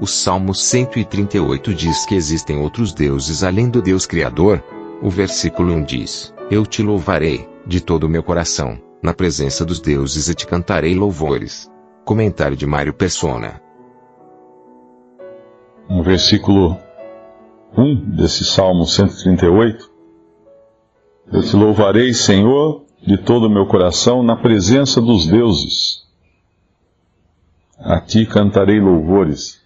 O Salmo 138 diz que existem outros deuses além do Deus Criador. O versículo 1 diz: Eu te louvarei, de todo o meu coração, na presença dos deuses e te cantarei louvores. Comentário de Mário Persona. no versículo 1 desse Salmo 138. Eu te louvarei, Senhor, de todo o meu coração, na presença dos deuses. A ti cantarei louvores.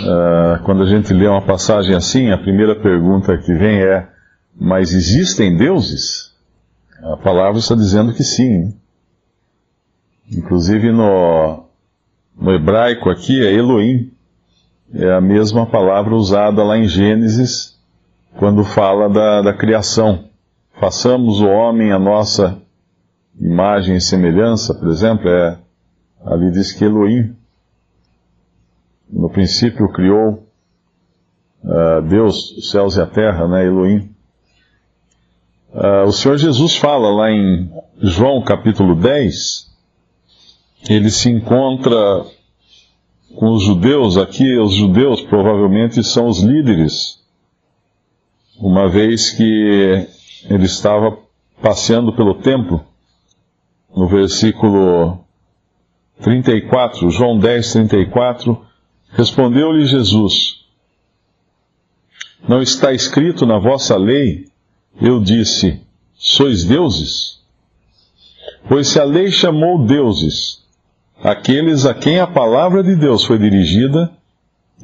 Ah, quando a gente lê uma passagem assim, a primeira pergunta que vem é: Mas existem deuses? A palavra está dizendo que sim. Inclusive no, no hebraico aqui é Elohim é a mesma palavra usada lá em Gênesis, quando fala da, da criação. Façamos o homem a nossa imagem e semelhança, por exemplo, é, ali diz que Elohim, no princípio criou uh, Deus, os céus e a terra, né, Elohim. Uh, o Senhor Jesus fala lá em João capítulo 10, ele se encontra com os judeus, aqui os judeus provavelmente são os líderes, uma vez que ele estava passeando pelo templo, no versículo 34, João 10, 34, respondeu-lhe Jesus: Não está escrito na vossa lei, eu disse, sois deuses? Pois se a lei chamou deuses aqueles a quem a palavra de Deus foi dirigida,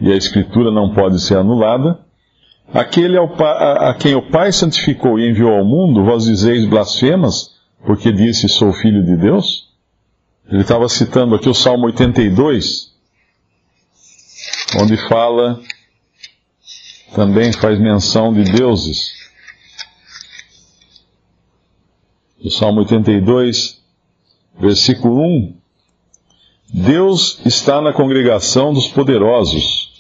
e a Escritura não pode ser anulada, aquele ao, a, a quem o Pai santificou e enviou ao mundo, vós dizeis blasfemas, porque disse sou filho de Deus? Ele estava citando aqui o Salmo 82, onde fala, também faz menção de deuses. O Salmo 82, versículo 1, Deus está na congregação dos poderosos,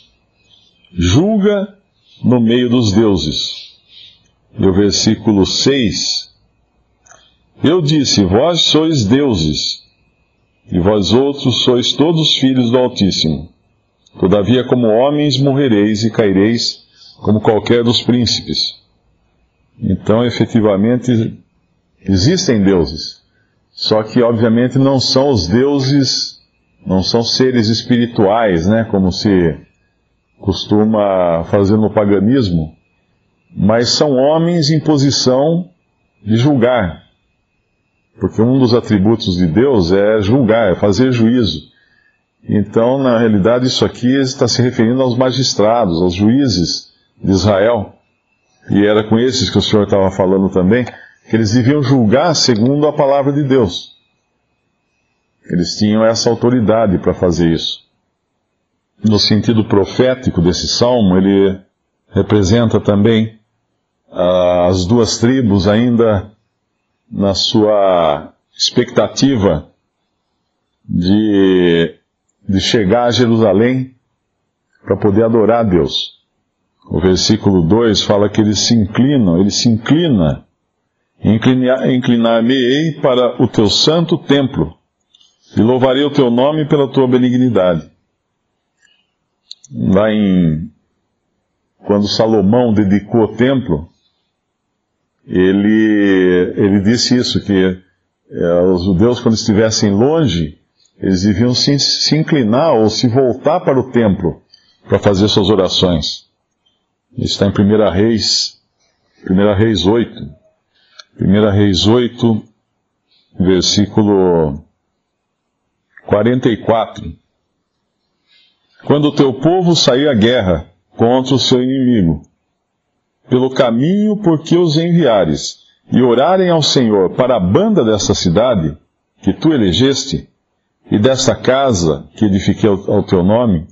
julga no meio dos deuses. E o versículo 6: Eu disse: Vós sois deuses, e vós outros sois todos filhos do Altíssimo. Todavia, como homens morrereis e caireis, como qualquer dos príncipes. Então, efetivamente, existem deuses. Só que, obviamente, não são os deuses não são seres espirituais, né, como se costuma fazer no paganismo, mas são homens em posição de julgar. Porque um dos atributos de Deus é julgar, é fazer juízo. Então, na realidade, isso aqui está se referindo aos magistrados, aos juízes de Israel. E era com esses que o Senhor estava falando também, que eles deviam julgar segundo a palavra de Deus. Eles tinham essa autoridade para fazer isso. No sentido profético desse salmo, ele representa também uh, as duas tribos ainda na sua expectativa de, de chegar a Jerusalém para poder adorar a Deus. O versículo 2 fala que eles se inclinam, ele se inclina, inclinar-me-ei para o teu santo templo, e louvarei o teu nome pela tua benignidade. Lá em. Quando Salomão dedicou o templo, ele, ele disse isso, que é, os judeus, quando estivessem longe, eles deviam se, se inclinar ou se voltar para o templo para fazer suas orações. Isso está em 1 Reis, 1 Reis 8. 1 Reis 8, versículo 44. Quando o teu povo sair à guerra contra o seu inimigo, pelo caminho por que os enviares, e orarem ao Senhor para a banda dessa cidade, que tu elegeste, e desta casa que edifiquei ao teu nome,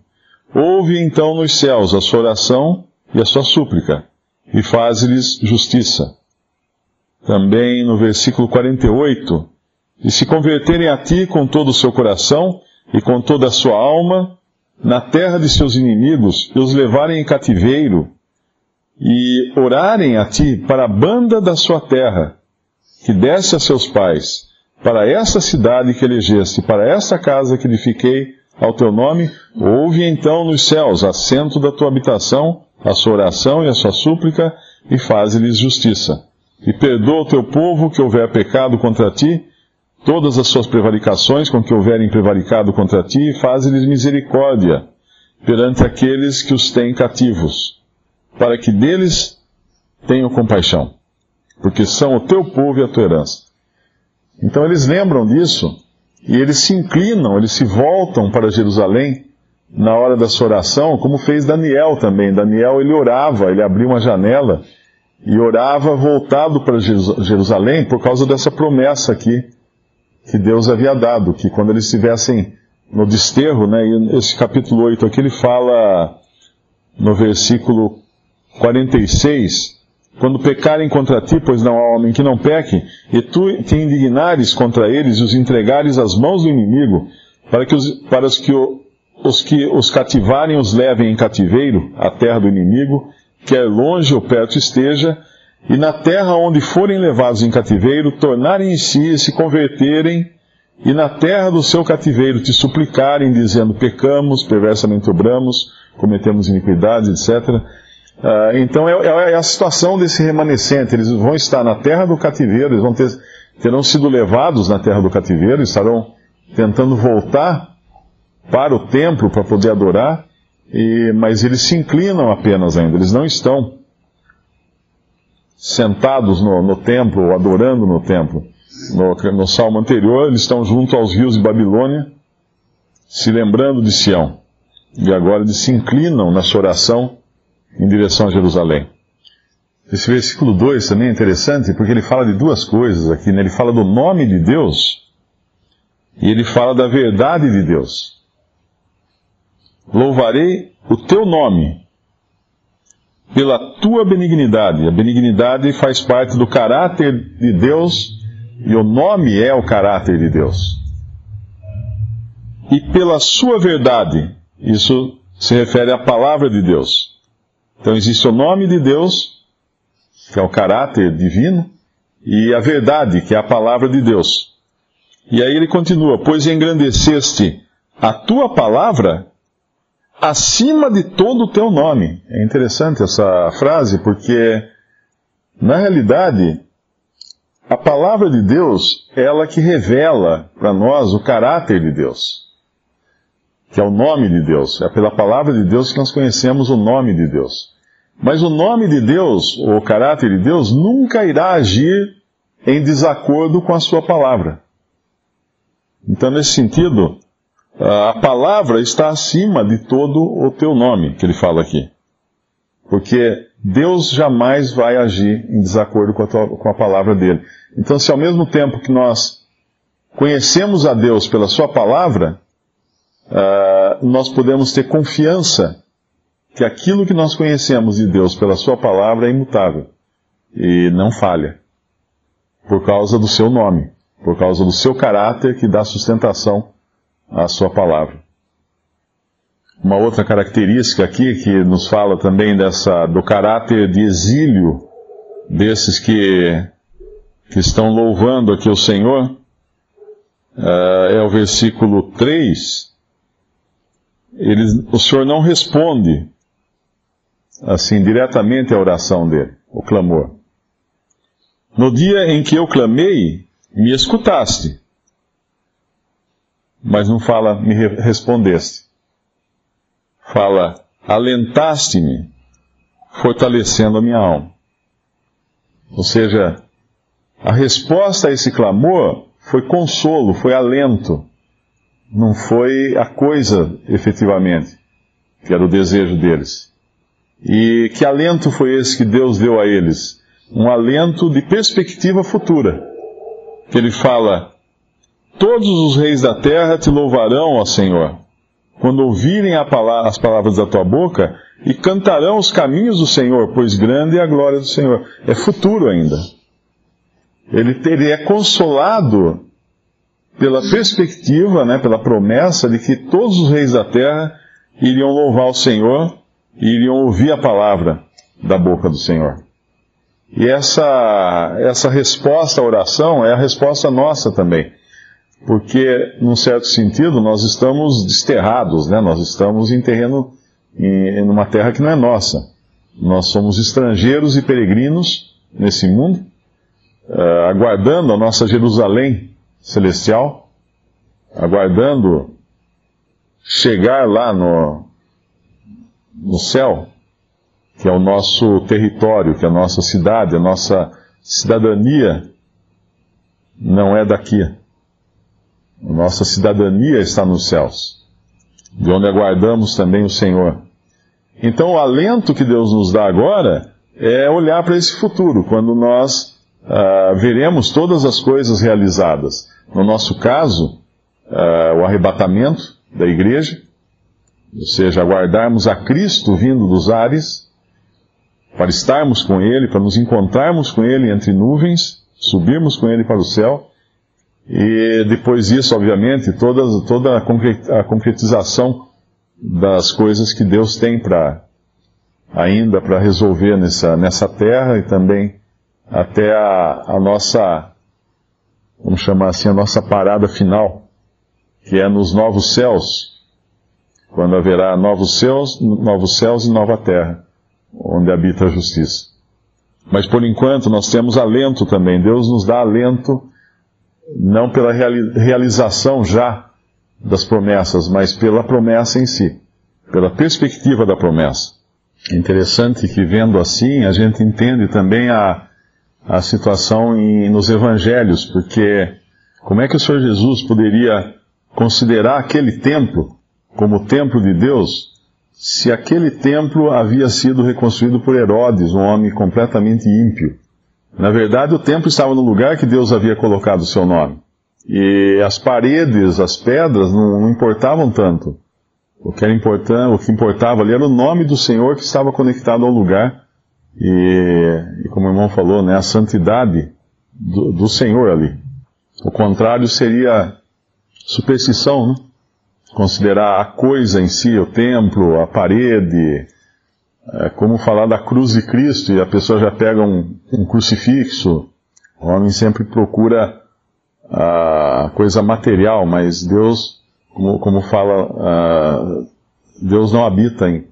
ouve então nos céus a sua oração e a sua súplica, e faze-lhes justiça. Também no versículo 48, e se converterem a ti com todo o seu coração e com toda a sua alma, na terra de seus inimigos, e os levarem em cativeiro, e orarem a ti para a banda da sua terra, que desse a seus pais, para essa cidade que elegeste, para essa casa que edifiquei ao teu nome, ouve então nos céus, assento da tua habitação, a sua oração e a sua súplica, e faze-lhes justiça. E perdoa o teu povo que houver pecado contra ti, todas as suas prevaricações com que houverem prevaricado contra ti, e faze-lhes misericórdia perante aqueles que os têm cativos, para que deles tenham compaixão, porque são o teu povo e a tua herança. Então eles lembram disso e eles se inclinam, eles se voltam para Jerusalém na hora da sua oração, como fez Daniel também. Daniel ele orava, ele abriu uma janela e orava voltado para Jerusalém por causa dessa promessa aqui que Deus havia dado, que quando eles estivessem no desterro, né, esse capítulo 8 aqui ele fala no versículo 46, quando pecarem contra ti, pois não há homem que não peque, e tu te indignares contra eles e os entregares às mãos do inimigo, para que os, para os que, os que os cativarem os levem em cativeiro à terra do inimigo, quer longe ou perto esteja, e na terra onde forem levados em cativeiro, tornarem em si e se converterem, e na terra do seu cativeiro te suplicarem, dizendo: pecamos, perversamente obramos, cometemos iniquidade, etc. Uh, então é, é, a situação desse remanescente. Eles vão estar na terra do cativeiro, eles vão ter, terão sido levados na terra do cativeiro, estarão tentando voltar para o templo para poder adorar, e, mas eles se inclinam apenas ainda, eles não estão sentados no, no templo, ou adorando no templo. No, no salmo anterior, eles estão junto aos rios de Babilônia, se lembrando de Sião. E agora eles se inclinam na sua oração em direção a Jerusalém. Esse versículo 2 também é interessante porque ele fala de duas coisas aqui. Né? Ele fala do nome de Deus e ele fala da verdade de Deus. Louvarei o teu nome pela tua benignidade. A benignidade faz parte do caráter de Deus e o nome é o caráter de Deus. E pela sua verdade, isso se refere à palavra de Deus. Então existe o nome de Deus, que é o caráter divino, e a verdade, que é a palavra de Deus. E aí ele continua: Pois engrandeceste a tua palavra acima de todo o teu nome. É interessante essa frase, porque, na realidade, a palavra de Deus é ela que revela para nós o caráter de Deus, que é o nome de Deus. É pela palavra de Deus que nós conhecemos o nome de Deus. Mas o nome de Deus, ou o caráter de Deus, nunca irá agir em desacordo com a sua palavra. Então, nesse sentido, a palavra está acima de todo o teu nome, que ele fala aqui. Porque Deus jamais vai agir em desacordo com a, tua, com a palavra dele. Então, se ao mesmo tempo que nós conhecemos a Deus pela sua palavra, uh, nós podemos ter confiança que aquilo que nós conhecemos de Deus pela sua palavra é imutável e não falha. Por causa do seu nome, por causa do seu caráter que dá sustentação a sua palavra. Uma outra característica aqui que nos fala também dessa, do caráter de exílio desses que, que estão louvando aqui o Senhor, uh, é o versículo 3. Eles, o Senhor não responde, assim, diretamente à oração dele, o clamor. No dia em que eu clamei, me escutaste mas não fala me respondeste. Fala alentaste-me, fortalecendo a minha alma. Ou seja, a resposta a esse clamor foi consolo, foi alento, não foi a coisa efetivamente, que era o desejo deles. E que alento foi esse que Deus deu a eles? Um alento de perspectiva futura. Que ele fala: Todos os reis da terra te louvarão, ó Senhor, quando ouvirem as palavras da tua boca, e cantarão os caminhos do Senhor, pois grande é a glória do Senhor. É futuro ainda. Ele, ele é consolado pela perspectiva, né, pela promessa de que todos os reis da terra iriam louvar o Senhor e iriam ouvir a palavra da boca do Senhor. E essa, essa resposta à oração é a resposta nossa também. Porque, num certo sentido, nós estamos desterrados, né? nós estamos em terreno, em, em uma terra que não é nossa. Nós somos estrangeiros e peregrinos nesse mundo, uh, aguardando a nossa Jerusalém celestial, aguardando chegar lá no, no céu, que é o nosso território, que é a nossa cidade, a nossa cidadania não é daqui. A nossa cidadania está nos céus, de onde aguardamos também o Senhor. Então, o alento que Deus nos dá agora é olhar para esse futuro, quando nós uh, veremos todas as coisas realizadas. No nosso caso, uh, o arrebatamento da igreja, ou seja, aguardarmos a Cristo vindo dos ares, para estarmos com Ele, para nos encontrarmos com Ele entre nuvens, subirmos com Ele para o céu, e depois disso, obviamente, toda, toda a concretização das coisas que Deus tem para ainda para resolver nessa, nessa terra e também até a, a nossa, vamos chamar assim, a nossa parada final, que é nos novos céus, quando haverá novos céus, novos céus e nova terra onde habita a justiça. Mas por enquanto nós temos alento também. Deus nos dá alento, não pela realização já das promessas, mas pela promessa em si, pela perspectiva da promessa. É interessante que vendo assim a gente entende também a, a situação em, nos evangelhos, porque como é que o Senhor Jesus poderia considerar aquele templo como templo de Deus se aquele templo havia sido reconstruído por Herodes, um homem completamente ímpio. Na verdade, o templo estava no lugar que Deus havia colocado o seu nome. E as paredes, as pedras, não, não importavam tanto. O que, era importante, o que importava ali era o nome do Senhor que estava conectado ao lugar. E, e como o irmão falou, né, a santidade do, do Senhor ali. O contrário seria superstição, né? considerar a coisa em si, o templo, a parede, é como falar da cruz de Cristo e a pessoa já pega um, um crucifixo. O homem sempre procura a coisa material, mas Deus, como, como fala, Deus não habita em,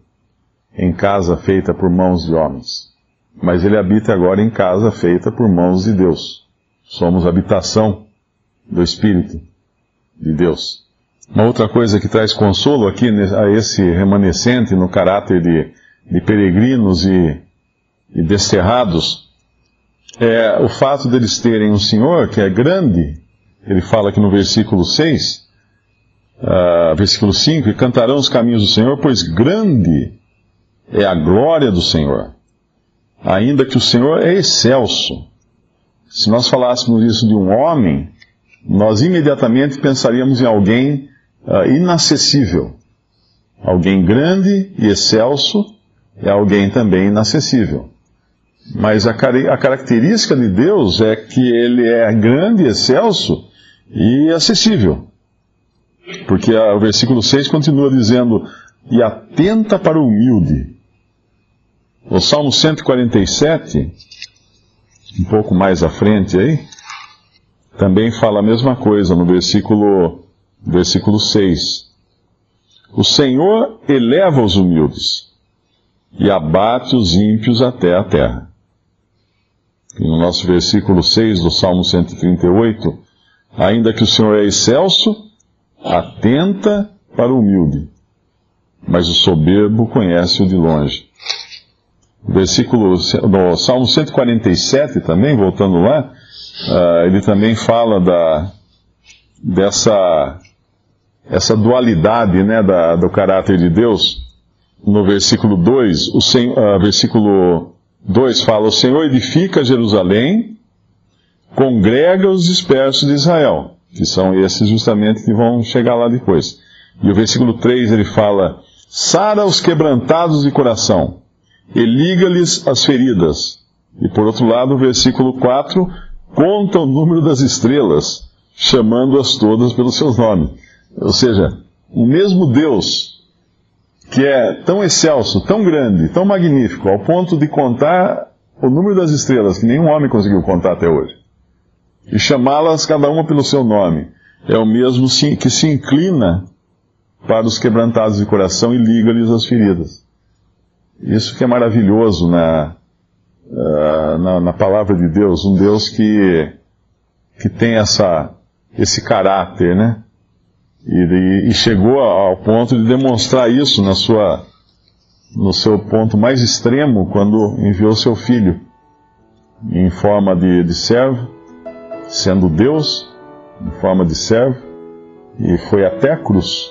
em casa feita por mãos de homens, mas Ele habita agora em casa feita por mãos de Deus. Somos habitação do Espírito de Deus. Uma outra coisa que traz consolo aqui a esse remanescente no caráter de, de peregrinos e, e desterrados é o fato deles terem um Senhor que é grande. Ele fala aqui no versículo 6, uh, ah, versículo 5, e cantarão os caminhos do Senhor, pois grande é a glória do Senhor. Ainda que o Senhor é excelso. Se nós falássemos isso de um homem, nós imediatamente pensaríamos em alguém uh, inacessível. Alguém grande e excelso é alguém também inacessível. Mas a, a característica de Deus é que ele é grande, excelso e acessível. Porque o versículo 6 continua dizendo: E atenta para o humilde. O Salmo 147, um pouco mais à frente aí, também fala a mesma coisa no versículo versículo 6. O Senhor eleva os humildes e abate os ímpios até a terra. E no nosso versículo 6 do Salmo 138, ainda que o Senhor é excelso, atenta para o humilde, mas o soberbo conhece-o de longe. Versículo, no Salmo 147 também, voltando lá, uh, ele também fala da, dessa essa dualidade né, da, do caráter de Deus, no versículo 2, o uh, versículo 2 fala: O Senhor edifica Jerusalém, congrega os dispersos de Israel. que são esses justamente que vão chegar lá depois. E o versículo 3 ele fala: Sara os quebrantados de coração e liga-lhes as feridas. E por outro lado, o versículo 4 conta o número das estrelas, chamando-as todas pelos seus nomes. Ou seja, o mesmo Deus, que é tão excelso, tão grande, tão magnífico, ao ponto de contar o número das estrelas, que nenhum homem conseguiu contar até hoje, e chamá-las cada uma pelo seu nome, é o mesmo que se inclina para os quebrantados de coração e liga-lhes as feridas. Isso que é maravilhoso na, uh, na, na, palavra de Deus, um Deus que, que tem essa, esse caráter, né? E, e, chegou ao ponto de demonstrar isso na sua, no seu ponto mais extremo, quando enviou seu filho em forma de, de servo, sendo Deus, em forma de servo, e foi até a cruz